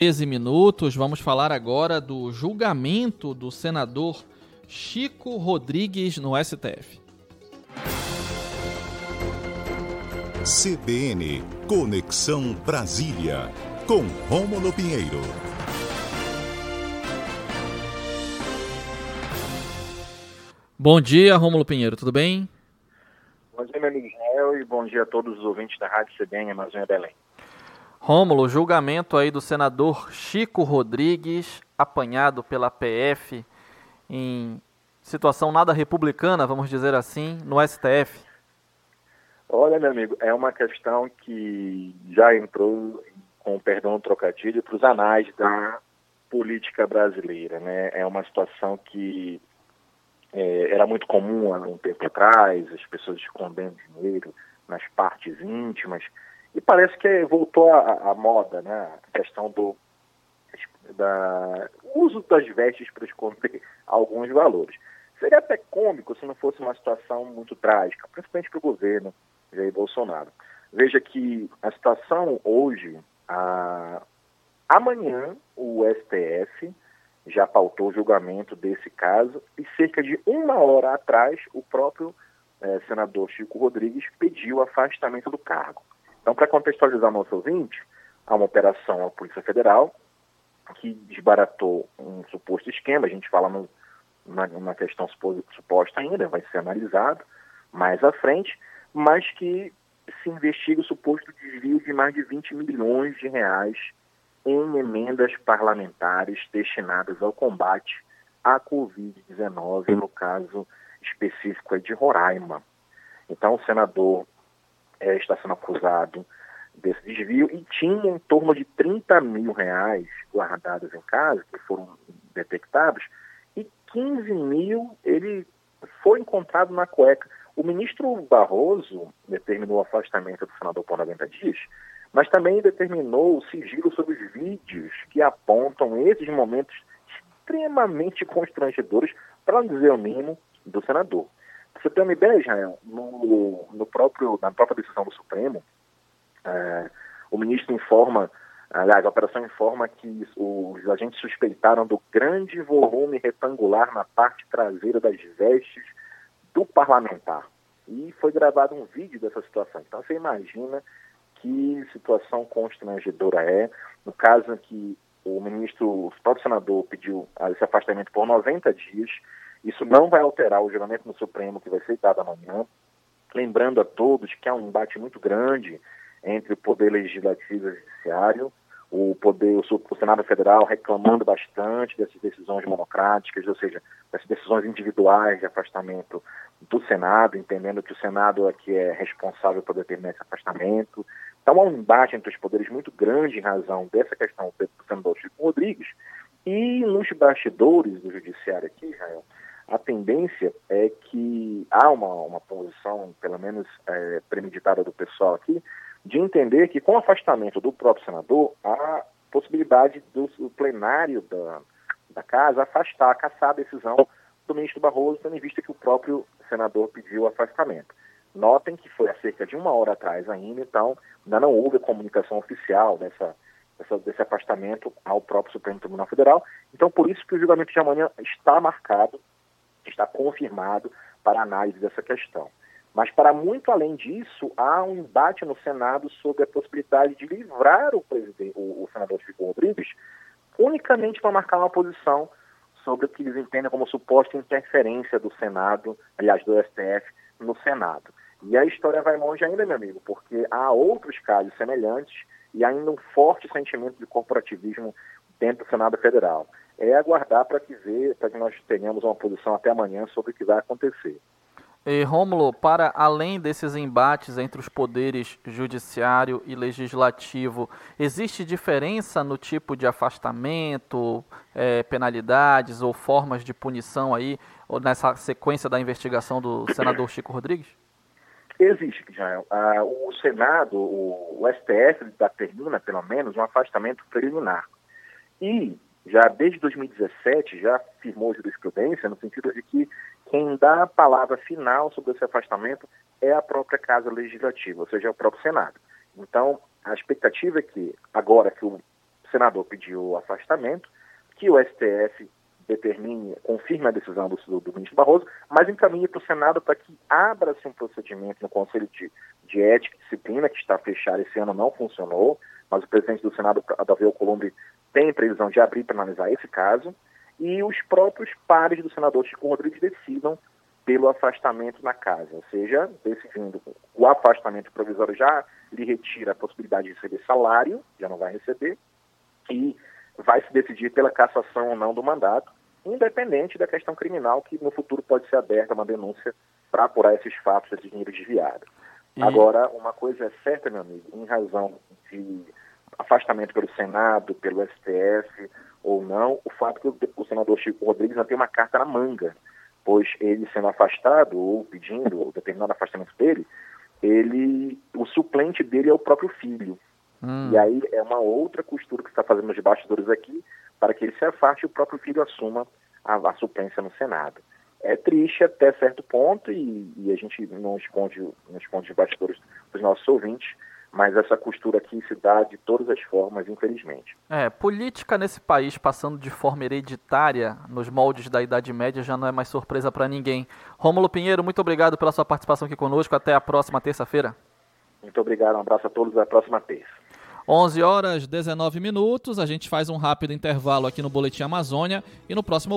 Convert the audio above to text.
13 minutos, vamos falar agora do julgamento do senador Chico Rodrigues no STF. CBN Conexão Brasília, com Rômulo Pinheiro. Bom dia, Rômulo Pinheiro, tudo bem? Bom dia, meu amigo Israel, e bom dia a todos os ouvintes da Rádio CBN Amazônia Belém. Rômulo, julgamento aí do senador Chico Rodrigues, apanhado pela PF em situação nada republicana, vamos dizer assim, no STF. Olha, meu amigo, é uma questão que já entrou, com perdão do trocadilho, para os anais da política brasileira. Né? É uma situação que é, era muito comum há um tempo atrás, as pessoas escondendo dinheiro nas partes íntimas, e parece que voltou à moda, né? A questão do da, uso das vestes para esconder alguns valores. Seria até cômico se não fosse uma situação muito trágica, principalmente para o governo Jair Bolsonaro. Veja que a situação hoje, a, amanhã o STF já pautou o julgamento desse caso e cerca de uma hora atrás o próprio eh, senador Chico Rodrigues pediu o afastamento do cargo. Então, para contextualizar nosso ouvinte, há uma operação da Polícia Federal que desbaratou um suposto esquema, a gente fala no, na, questão suposta ainda, vai ser analisado mais à frente, mas que se investiga o suposto desvio de mais de 20 milhões de reais em emendas parlamentares destinadas ao combate à Covid-19, no caso específico de Roraima. Então, o senador é, está sendo acusado desse desvio e tinha em torno de 30 mil reais guardados em casa, que foram detectados, e 15 mil ele foi encontrado na cueca. O ministro Barroso determinou o afastamento do senador por 90 dias, mas também determinou o sigilo sobre os vídeos que apontam esses momentos extremamente constrangedores, para não dizer o mínimo, do senador. Você tem uma ideia, no, no próprio, na própria decisão do Supremo, é, o ministro informa, aliás, a operação informa que os agentes suspeitaram do grande volume retangular na parte traseira das vestes do parlamentar. E foi gravado um vídeo dessa situação. Então você imagina que situação constrangedora é. No caso que o ministro, o próprio senador pediu esse afastamento por 90 dias, isso não vai alterar o julgamento no Supremo que vai ser dado amanhã. Lembrando a todos que há um embate muito grande entre o poder legislativo e o judiciário, o poder, o, Senado Federal reclamando bastante dessas decisões monocráticas, ou seja, dessas decisões individuais de afastamento do Senado, entendendo que o Senado é que é responsável por determinar esse afastamento. Então há um embate entre os poderes muito grande em razão dessa questão do senador Chico Rodrigues e nos bastidores do judiciário aqui, Israel, a tendência é que há uma, uma posição, pelo menos é, premeditada do pessoal aqui, de entender que com o afastamento do próprio senador, há possibilidade do, do plenário da, da casa afastar, caçar a decisão do ministro Barroso, tendo em vista que o próprio senador pediu o afastamento. Notem que foi há cerca de uma hora atrás ainda, então ainda não houve comunicação oficial dessa, dessa, desse afastamento ao próprio Supremo Tribunal Federal. Então, por isso que o julgamento de amanhã está marcado está confirmado para análise dessa questão. Mas, para muito além disso, há um embate no Senado sobre a possibilidade de livrar o, presidente, o, o senador Chico Rodrigues unicamente para marcar uma posição sobre o que eles entendem como suposta interferência do Senado, aliás, do STF, no Senado. E a história vai longe ainda, meu amigo, porque há outros casos semelhantes e ainda um forte sentimento de corporativismo dentro do Senado Federal é aguardar para que ver, para que nós tenhamos uma posição até amanhã sobre o que vai acontecer. E, Rômulo, para além desses embates entre os poderes judiciário e legislativo, existe diferença no tipo de afastamento, é, penalidades ou formas de punição aí, nessa sequência da investigação do senador Chico Rodrigues? Existe, Jael. Ah, o Senado, o, o STF determina, pelo menos, um afastamento preliminar. E já desde 2017 já firmou jurisprudência no sentido de que quem dá a palavra final sobre esse afastamento é a própria Casa Legislativa, ou seja, é o próprio Senado. Então, a expectativa é que, agora que o senador pediu o afastamento, que o STF determine, confirme a decisão do, do ministro Barroso, mas encaminhe para o Senado para que abra-se um procedimento no Conselho de, de Ética e Disciplina, que está fechado esse ano, não funcionou, mas o presidente do Senado, Davi Alcolumbre, tem previsão de abrir para analisar esse caso, e os próprios pares do senador Chico Rodrigues decidam pelo afastamento na casa, ou seja, decidindo o afastamento provisório já lhe retira a possibilidade de receber salário, já não vai receber, e vai se decidir pela cassação ou não do mandato, independente da questão criminal que no futuro pode ser aberta uma denúncia para apurar esses fatos, esse dinheiro desviado. E... Agora, uma coisa é certa, meu amigo, em razão de afastamento pelo Senado, pelo STF ou não, o fato que o, senador Chico Rodrigues não tem uma carta na manga, pois ele sendo afastado ou pedindo ou determinado afastamento dele, ele, o suplente dele é o próprio filho. Hum. E aí é uma outra costura que está fazendo nos bastidores aqui para que ele se afaste e o próprio filho assuma a, a suplência no Senado. É triste até certo ponto e, e a gente não esconde, não esconde os bastidores dos nossos ouvintes, mas essa costura aqui se dá de todas as formas, infelizmente. É, política nesse país passando de forma hereditária nos moldes da Idade Média já não é mais surpresa para ninguém. Rômulo Pinheiro, muito obrigado pela sua participação aqui conosco. Até a próxima terça-feira. Muito obrigado, um abraço a todos, até a próxima terça. 11 horas 19 minutos, a gente faz um rápido intervalo aqui no Boletim Amazônia e no próximo